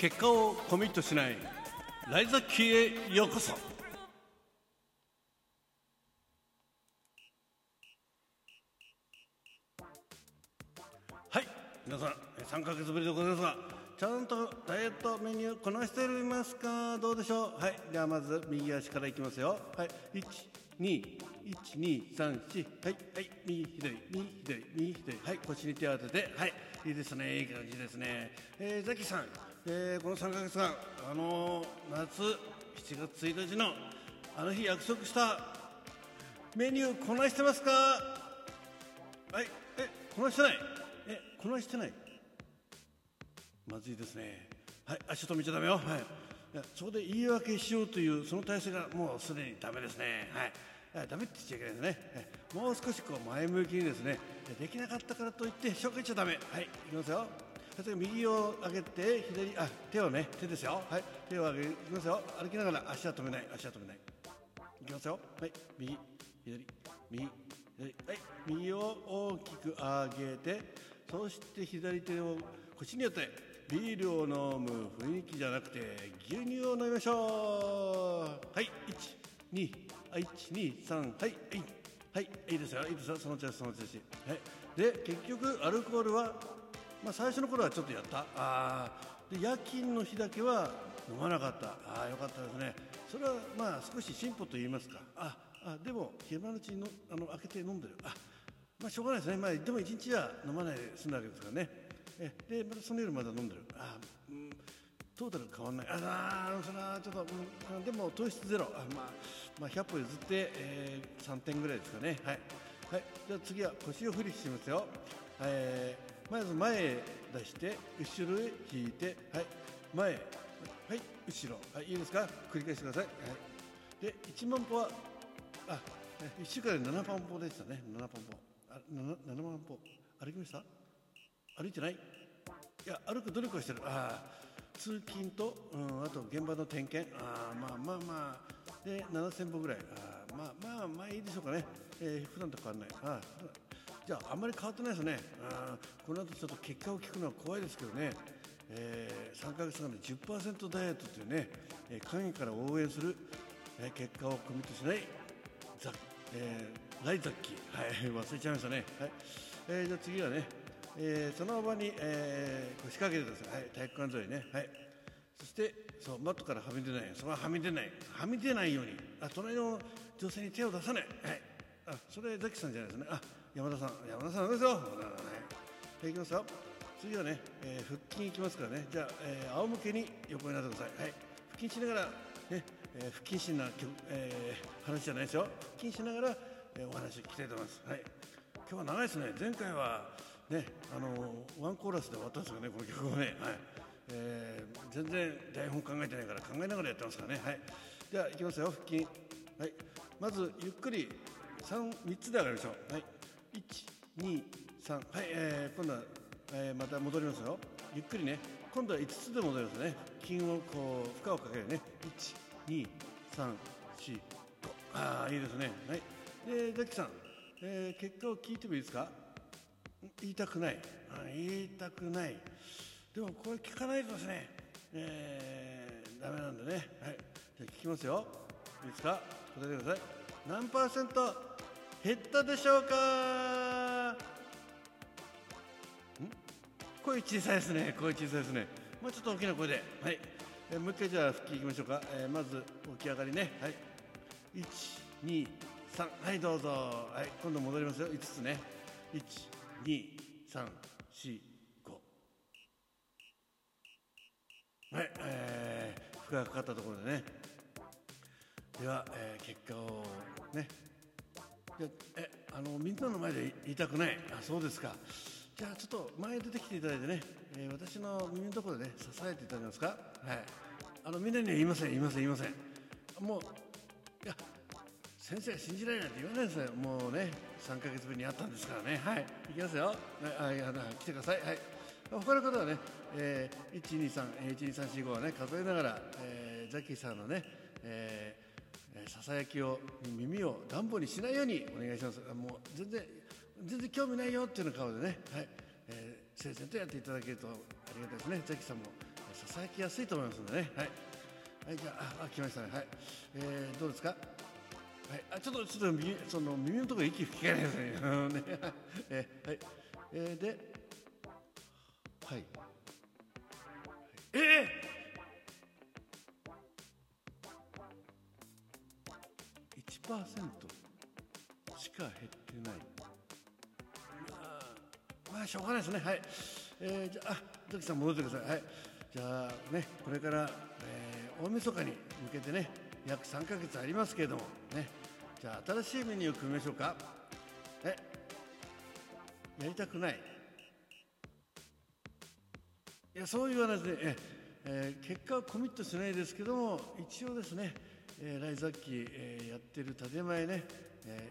結果をコミットしないライザッキーへようこそ。はい皆さん3ヶ月ぶりでございますがちゃんとダイエットメニューこなしておりますか？どうでしょう？はいではまず右足からいきますよ。はい121234はいはい右左右左右左。はい腰に手を当てて。はいいいですねいい感じですね。えー、ザキさん、えー、この3ヶ月間あのー、夏7月1日のあの日約束したメニューこなしてますか？はいえこなしてない？えこなしてない？まずいですね。はい足止めちゃダメよ。はい。いやそこで言い訳しようというその体制がもうすでにダメですね。はい。ダメって言っちゃいけないですね。もう少しこう前向きにですねできなかったからといってしょげちゃダメ。はいいきますよ。右を上げて左あ手をね手ですよ。はい。手を上げいきますよ。歩きながら足は止めない。足は止めない。いきますよ。はい。右左右左。はい。右を大きく上げてそして左手を腰によってビールを飲む雰囲気じゃなくて牛乳を飲みましょう。はい。12 123はい。はい。いいですよ。いいですよ。その調子その調子。はい。で結局アルコールはまあ最初の頃はちょっとやった。あで夜勤の日だけは飲まなかった。ああよかったですね。それはまあ少し進歩と言いますか。ああでも昼間のうちにのあの開けて飲んでる。あまあしょうがないですね。まあでも一日は飲まないで済んだわけですからね。えでまたその夜まだ飲んでる。あうんトータル変わんない。ああそれはちょっと、うん、でも糖質ゼロ。あ、まあ、まあ100歩譲って、えー、3点ぐらいですかね。はい、はい、じゃ次は腰を振りしますよ、えー、まず前へ出して後ろへ引いてはい前はい後ろはいいいですか？繰り返してください、はい、で1万歩はあ1週間で7万歩でしたね。7万歩。あ 7, 7万歩。歩きました？歩いてない？いや歩く努力をしてる。あ通勤と、うん、あと現場の点検。あまあまあまあ。で7000歩ぐらい。あまあまあまあいいでしょうかね、えー、普段と変わらない。あじゃああんまり変わってないですね。あこの後ちょっと結果を聞くのは怖いですけどね、えー、3か月間で10%ダイエットというね、えー、から応援する、えー、結果をコミットしないザ、えー、ライザッキー、はい、忘れちゃいましたね、はい。えー、じゃあ次はねえー、その場に、えー、腰掛けてください、はい、体育館沿いね、はい、そしてそうマットからはみ出ないそれははみ出ない。はみ出ないように。あ隣の女性に手を出さない、はい、あそれザキさんじゃないですね。あ山田さん山田さんですよ、はい、いきますよ。次はね、えー、腹筋いきますからね。じゃあ、えー、仰向けに横になってください、はい、腹筋しながらね、えー、腹筋しな、えー、話じゃないですよ。腹筋しながら、えー、お話聞きたいと思います。はい。今日は長いですね。前回はね、あのワンコーラスで終わったんですよね、この曲をね、はい。えー、全然台本考えてないから考えながらやってますからね、はい、ではいきますよ、腹筋、はい、まずゆっくり 3, 3つで上がりましょう、はい、1、2、3、はい、えー、今度は、えー、また戻りますよ、ゆっくりね、今度は5つで戻りますね、筋をこう負荷をかけるね、1、2、3、4、5、ああ、いいですね、はい、で、ザキさん、えー、結果を聞いてもいいですか？言いたくない。言いたくない。でもこれ聞かないとですね、えー、ダメなんでね。はい。じゃ聞きますよ。いいですか？答えてください。何パーセント？減ったでしょうか？ん？声小さいですね。声小さいですね。もうちょっと大きな声で。はい、えー、もう一回じゃあ腹筋いきましょうか、えー、まず起き上がりね。はい。123はいどうぞ。はい。今度戻りますよ。5つね。1 2、3、4、5。はい、えー、負荷がかかったところでね。では、えー、結果をね。え、あの、みんなの前で言いたくない。あ、そうですか。じゃあちょっと前に出てきていただいてね、えー、私の耳のところでね、支えていただけますか？はい。あの、みんなには言いません、言いません、言いません。もう、いや、先生信じられないって言わないですよもうね3か月ぶりに会ったんですからねはいいきますよはい来てくださいはい他の方はね、えー、1231234、5はね数えながら、えー、ザキさんのね、えー、ささやきを耳を暖房にしないようにお願いします。もう全然全然興味ないよっていうような顔でね。はい、えー、整然とやっていただけるとありがたいですね。ザキさんも支さきやすいと思いますのでね。はい、はい、じゃああ来ましたね。はい、えー、どうですか？はい。あちょっとちょっと耳その耳のところ息吹き替えないですね。ねえー、はい。えー、ではい。えー1%しか減ってない。まあまあしょうがないですね。はい、えー、じゃあ土木さん戻ってください。はい。じゃあねこれから、えー、大晦日に向けてね約3か月ありますけれどもね。じゃあ新しいメニューを組みましょうか。えやりたくない。いやそう言わないで、ね、ええー、結果はコミットしないですけども一応ですねえー、ライザッキー、えー、やってる建前ね、え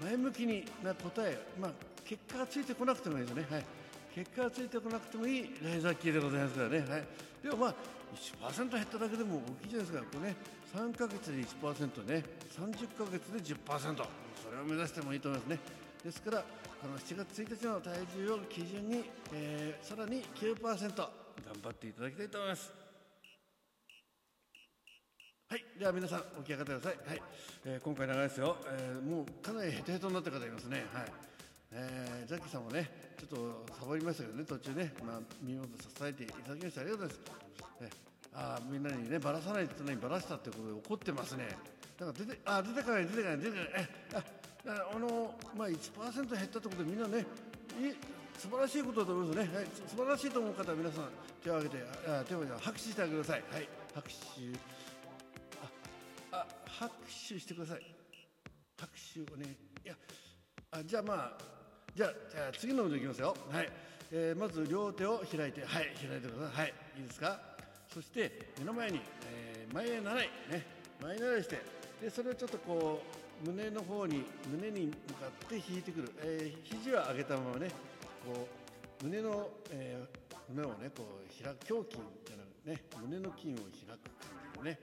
ー、前向きにな答え、まあ、結果がついてこなくてもいいですね、はい、結果がついてこなくてもいいライザッキーでございますからね、はい、でもまあ1%減っただけでも大きいじゃないですか、これね、3ヶ月で1%ね、30ヶ月で10%、それを目指してもいいと思いますね。ですから、この7月1日の体重を基準に、えー、さらに9%頑張っていただきたいと思います。はい、では皆さん起き上がってください。はい、えー、今回長いですよ。えー、もうかなりヘトヘトになった方いますね。はい。えー、ザッキーさんもね、ちょっとサボりましたけどね、途中ね、まあ、耳元支えていただきましてありがとうございます。えあみんなにね、ばらさないってのにばらしたってことで怒ってますね。だか出て、あ、出てから出てから出てからえ、あ、あの、まあ、1%減ったってことでみんなね、い素晴らしいことだと思いますね。はい、素晴らしいと思う方は皆さん手を挙げて、あ手を挙げて拍手してあげてください。はい、拍手。拍手してください。拍手をねい。やあじゃあまあじゃあじゃあ次の運動いきますよ。はい、えー、まず両手を開いてはい開いてください。はいいいですか？そして目の前に、えー、前へ習い。ね。前習いして。でそれをちょっとこう胸の方に胸に向かって引いてくる、えー、肘は上げたままねこう胸の、えー、胸をねこう開く。胸筋じゃなくね胸の筋を開く感じでね。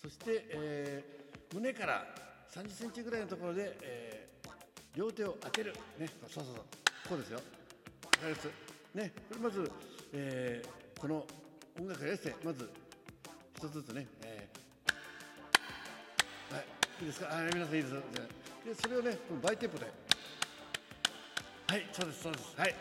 そして、えー、胸から30センチぐらいのところで、えー、両手を当てる。ね、そうそうそう。こうですよ。わかります？ね、これまず、えー、この音楽やしてまず一つずつね、えー、はい、いいですか？あ皆さんいいですで、それをね、このバイテンポで。はい、そうです、そうです。はい。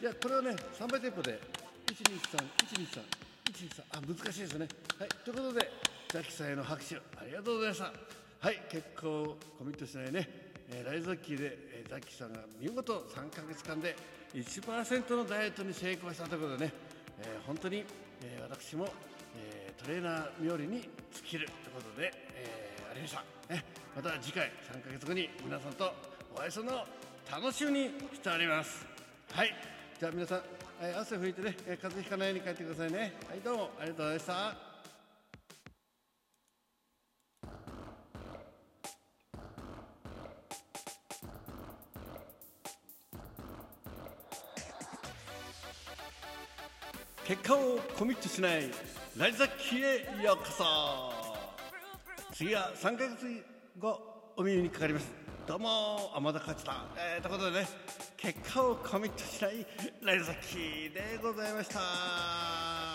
じゃあ、これをね、3倍テンポで、1、2、3、1、2、3、1、2、3、あ、難しいですね。はい、ということで、ザキさんへの拍手ありがとうございました。はい結構コミットしないね、えー、ライズッキーで、えー、ザキさんが見事3ヶ月間で1%のダイエットに成功したということでね、えー、本当に、えー、私も、えー、トレーナー冥利に尽きるということで、えー、ありました、ね、また次回3ヶ月後に皆さんとお会いするのを楽しみにしております。はい。じゃあ皆さん、えー、汗拭いてね、えー、風邪ひかないように帰ってくださいね。はいどうもありがとうございました。結果をコミットしないライザッキへようこそ。次は3ヶ月後お耳にかかります。どうも天田勝太、えー、ということでね結果をコミットしないライザッキでございました。